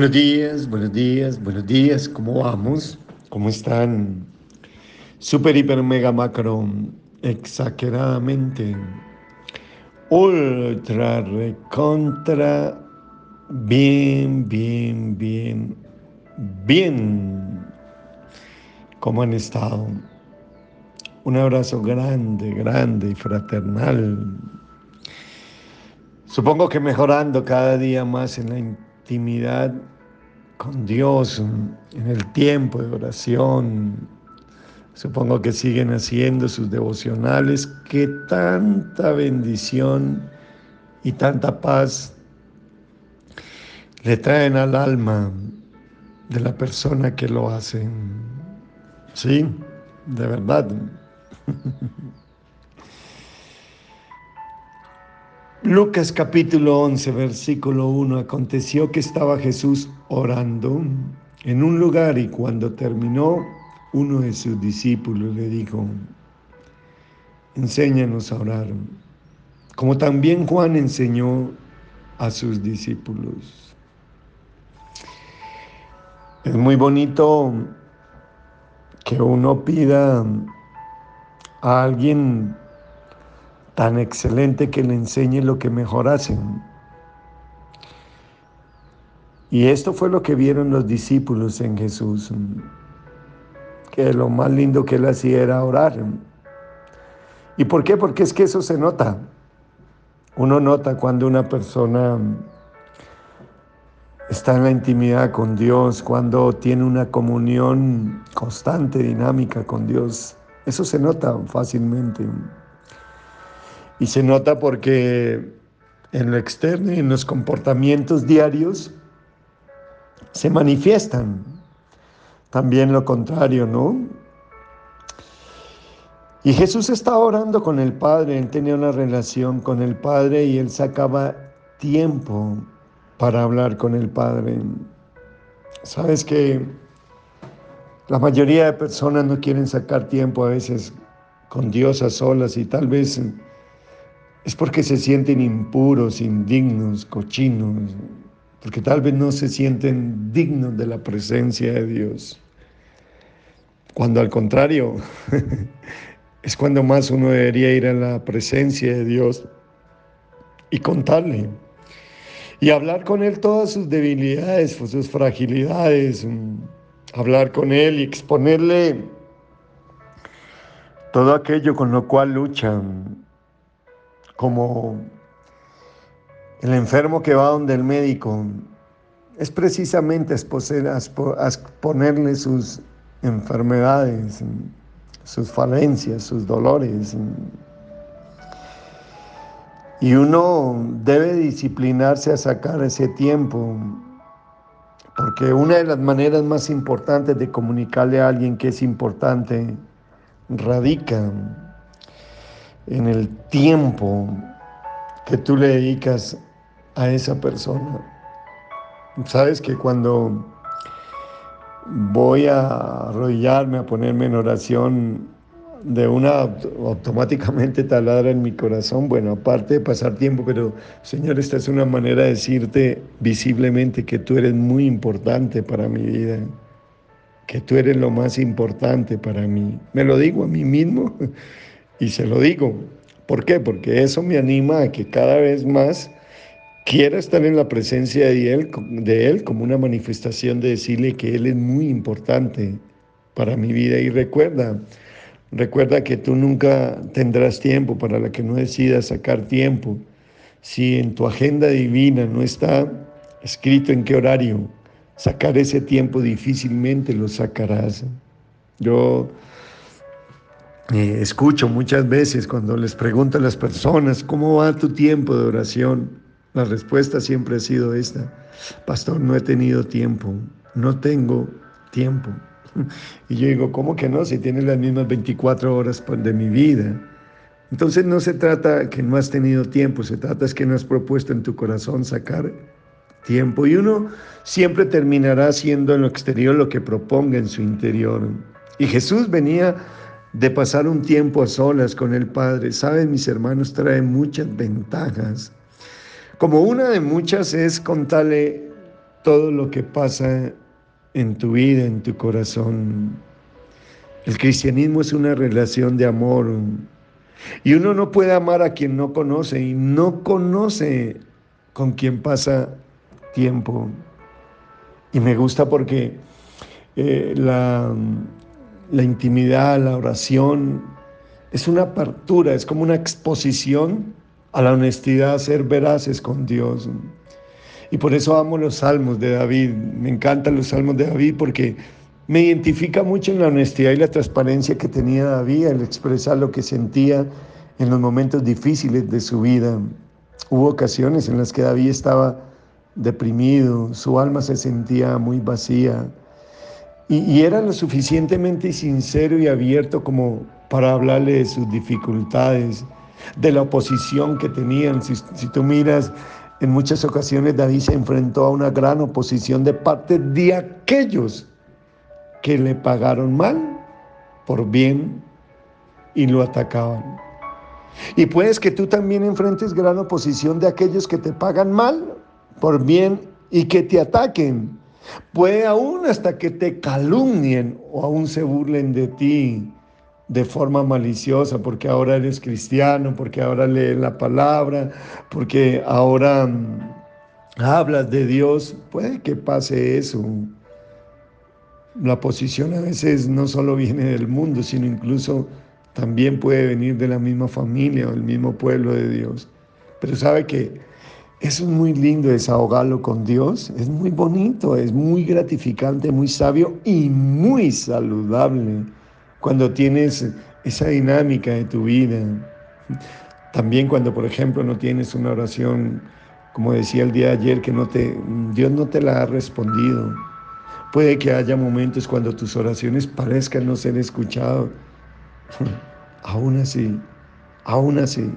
Buenos días, buenos días, buenos días, ¿cómo vamos? ¿Cómo están? Super, hiper, mega, macro, exageradamente, ultra, recontra, bien, bien, bien, bien. ¿Cómo han estado? Un abrazo grande, grande y fraternal. Supongo que mejorando cada día más en la intimidad con Dios, en el tiempo de oración. Supongo que siguen haciendo sus devocionales, que tanta bendición y tanta paz le traen al alma de la persona que lo hace. Sí, de verdad. Lucas capítulo 11, versículo 1. Aconteció que estaba Jesús orando en un lugar y cuando terminó, uno de sus discípulos le dijo, enséñanos a orar, como también Juan enseñó a sus discípulos. Es muy bonito que uno pida a alguien tan excelente que le enseñe lo que mejor hacen. Y esto fue lo que vieron los discípulos en Jesús, que lo más lindo que él hacía era orar. ¿Y por qué? Porque es que eso se nota. Uno nota cuando una persona está en la intimidad con Dios, cuando tiene una comunión constante, dinámica con Dios. Eso se nota fácilmente. Y se nota porque en lo externo y en los comportamientos diarios se manifiestan. También lo contrario, ¿no? Y Jesús estaba orando con el Padre, él tenía una relación con el Padre y él sacaba tiempo para hablar con el Padre. Sabes que la mayoría de personas no quieren sacar tiempo a veces con Dios a solas y tal vez es porque se sienten impuros, indignos, cochinos, porque tal vez no se sienten dignos de la presencia de Dios. Cuando al contrario, es cuando más uno debería ir a la presencia de Dios y contarle. Y hablar con Él todas sus debilidades, sus fragilidades, mm, hablar con Él y exponerle todo aquello con lo cual luchan como el enfermo que va donde el médico, es precisamente exponerle sus enfermedades, sus falencias, sus dolores. Y uno debe disciplinarse a sacar ese tiempo, porque una de las maneras más importantes de comunicarle a alguien que es importante radica en el tiempo que tú le dedicas a esa persona. Sabes que cuando voy a arrodillarme, a ponerme en oración, de una automáticamente taladra en mi corazón, bueno, aparte de pasar tiempo, pero Señor, esta es una manera de decirte visiblemente que tú eres muy importante para mi vida, que tú eres lo más importante para mí. Me lo digo a mí mismo y se lo digo. ¿Por qué? Porque eso me anima a que cada vez más quiera estar en la presencia de él, de él como una manifestación de decirle que Él es muy importante para mi vida. Y recuerda, recuerda que tú nunca tendrás tiempo para la que no decidas sacar tiempo. Si en tu agenda divina no está escrito en qué horario, sacar ese tiempo difícilmente lo sacarás. Yo eh, escucho muchas veces cuando les pregunto a las personas, ¿cómo va tu tiempo de oración? La respuesta siempre ha sido esta, pastor, no he tenido tiempo, no tengo tiempo. Y yo digo, ¿cómo que no? Si tienes las mismas 24 horas de mi vida. Entonces no se trata que no has tenido tiempo, se trata es que no has propuesto en tu corazón sacar tiempo. Y uno siempre terminará haciendo en lo exterior lo que proponga en su interior. Y Jesús venía de pasar un tiempo a solas con el Padre, saben mis hermanos, trae muchas ventajas. Como una de muchas es contarle todo lo que pasa en tu vida, en tu corazón. El cristianismo es una relación de amor. Y uno no puede amar a quien no conoce y no conoce con quien pasa tiempo. Y me gusta porque eh, la, la intimidad, la oración, es una apertura, es como una exposición a la honestidad, a ser veraces con Dios. Y por eso amo los salmos de David. Me encantan los salmos de David porque me identifica mucho en la honestidad y la transparencia que tenía David al expresar lo que sentía en los momentos difíciles de su vida. Hubo ocasiones en las que David estaba deprimido, su alma se sentía muy vacía y, era lo suficientemente sincero y abierto como para hablarle de sus dificultades, de la oposición que tenían. Si, si tú miras en muchas ocasiones David se enfrentó a una gran oposición de parte de aquellos que le pagaron mal por bien y lo atacaban. Y puedes que tú también enfrentes gran oposición de aquellos que te pagan mal por bien y que te ataquen. Puede aún hasta que te calumnien o aún se burlen de ti de forma maliciosa, porque ahora eres cristiano, porque ahora lees la palabra, porque ahora mm, hablas de Dios, puede que pase eso. La posición a veces no solo viene del mundo, sino incluso también puede venir de la misma familia o del mismo pueblo de Dios. Pero sabe que es muy lindo, desahogarlo con Dios, es muy bonito, es muy gratificante, muy sabio y muy saludable cuando tienes esa dinámica de tu vida. También cuando, por ejemplo, no tienes una oración, como decía el día de ayer, que no te, Dios no te la ha respondido. Puede que haya momentos cuando tus oraciones parezcan no ser escuchadas. aún así, aún así,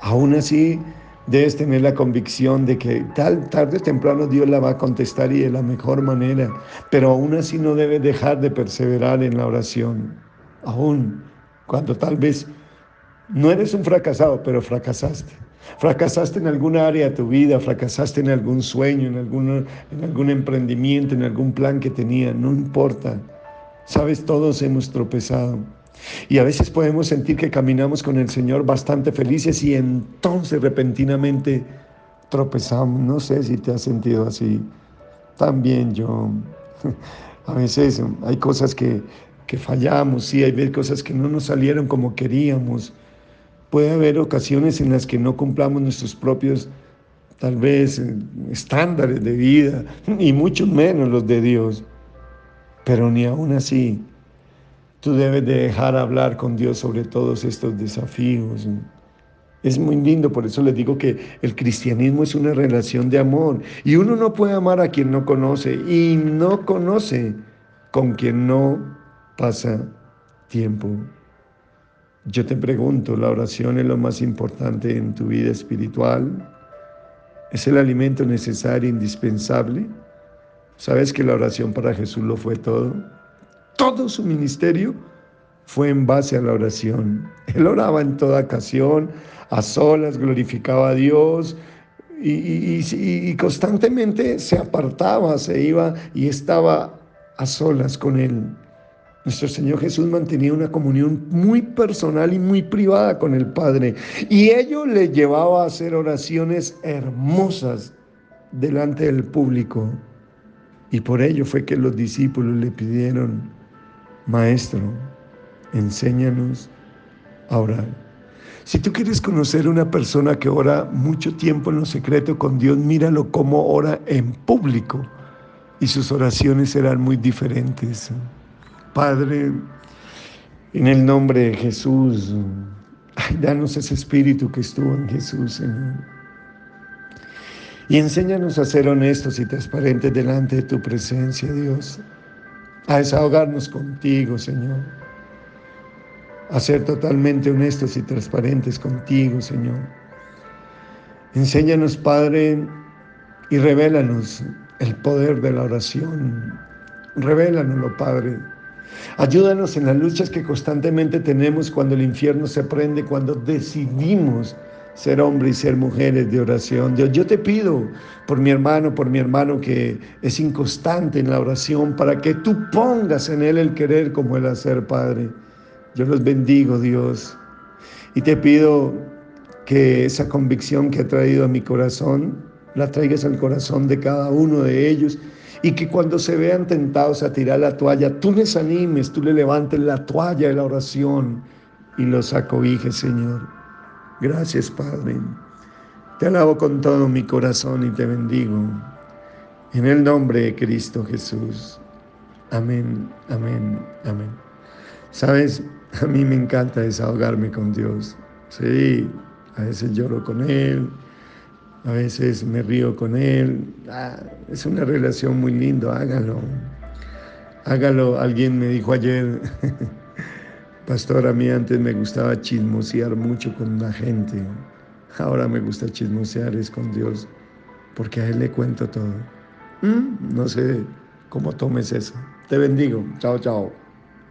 aún así debes tener la convicción de que tal, tarde o temprano Dios la va a contestar y de la mejor manera, pero aún así no debes dejar de perseverar en la oración, aún cuando tal vez no eres un fracasado, pero fracasaste. Fracasaste en alguna área de tu vida, fracasaste en algún sueño, en, algún, en algún emprendimiento, en algún plan que tenía, no importa. Sabes, todos hemos tropezado. Y a veces podemos sentir que caminamos con el Señor bastante felices y entonces repentinamente tropezamos. No sé si te has sentido así. También yo. A veces hay cosas que, que fallamos, sí, hay cosas que no nos salieron como queríamos. Puede haber ocasiones en las que no cumplamos nuestros propios, tal vez, estándares de vida, y mucho menos los de Dios. Pero ni aún así Tú debes de dejar hablar con Dios sobre todos estos desafíos. Es muy lindo, por eso les digo que el cristianismo es una relación de amor y uno no puede amar a quien no conoce y no conoce con quien no pasa tiempo. Yo te pregunto, ¿la oración es lo más importante en tu vida espiritual? ¿Es el alimento necesario, indispensable? ¿Sabes que la oración para Jesús lo fue todo? Todo su ministerio fue en base a la oración. Él oraba en toda ocasión, a solas, glorificaba a Dios y, constantemente se apartaba, se iba y estaba a solas con Él. Nuestro Señor Jesús mantenía una comunión muy personal y muy privada con el Padre. Y ello le llevaba a hacer oraciones hermosas delante del público. Y por ello fue que los discípulos le pidieron, Maestro, enséñanos a orar. Si tú quieres conocer una persona que ora mucho tiempo en lo secreto con Dios, míralo cómo ora en público y sus oraciones serán muy diferentes. Padre, en el nombre de Jesús, danos ese espíritu que estuvo en Jesús, Señor. Y enséñanos a ser honestos y transparentes delante de tu presencia, Dios a desahogarnos contigo, Señor, a ser totalmente honestos y transparentes contigo, Señor. Enséñanos, Padre, y revélanos el poder de la oración. Revélanoslo, Padre. Ayúdanos en las luchas que constantemente tenemos cuando el infierno se prende, cuando decidimos ser hombres y ser mujeres de oración. Dios, yo te pido por mi hermano, por mi hermano que es inconstante en la oración, para que tú pongas en él el querer como el hacer, Padre. Yo los bendigo, Dios. Y te pido que esa convicción que ha traído a mi corazón, la traigas al corazón de cada uno de ellos y que cuando se vean tentados a tirar la toalla, tú les animes, tú le levantes la toalla de la oración y los acobijes, Señor. Gracias, Padre. Te alabo con todo mi corazón y te bendigo. En el nombre de Cristo Jesús. Amén, amén, amén. Sabes, a mí me encanta desahogarme con Dios. Sí, a veces lloro con Él, a veces me río con Él. Ah, es una relación muy linda, hágalo. Hágalo. Alguien me dijo ayer, pastor, a mí antes me gustaba chismosear mucho con la gente. Ahora me gusta chismosear es con Dios, porque a Él le cuento todo. Mm, no sé cómo tomes eso. Te bendigo. Chao, chao.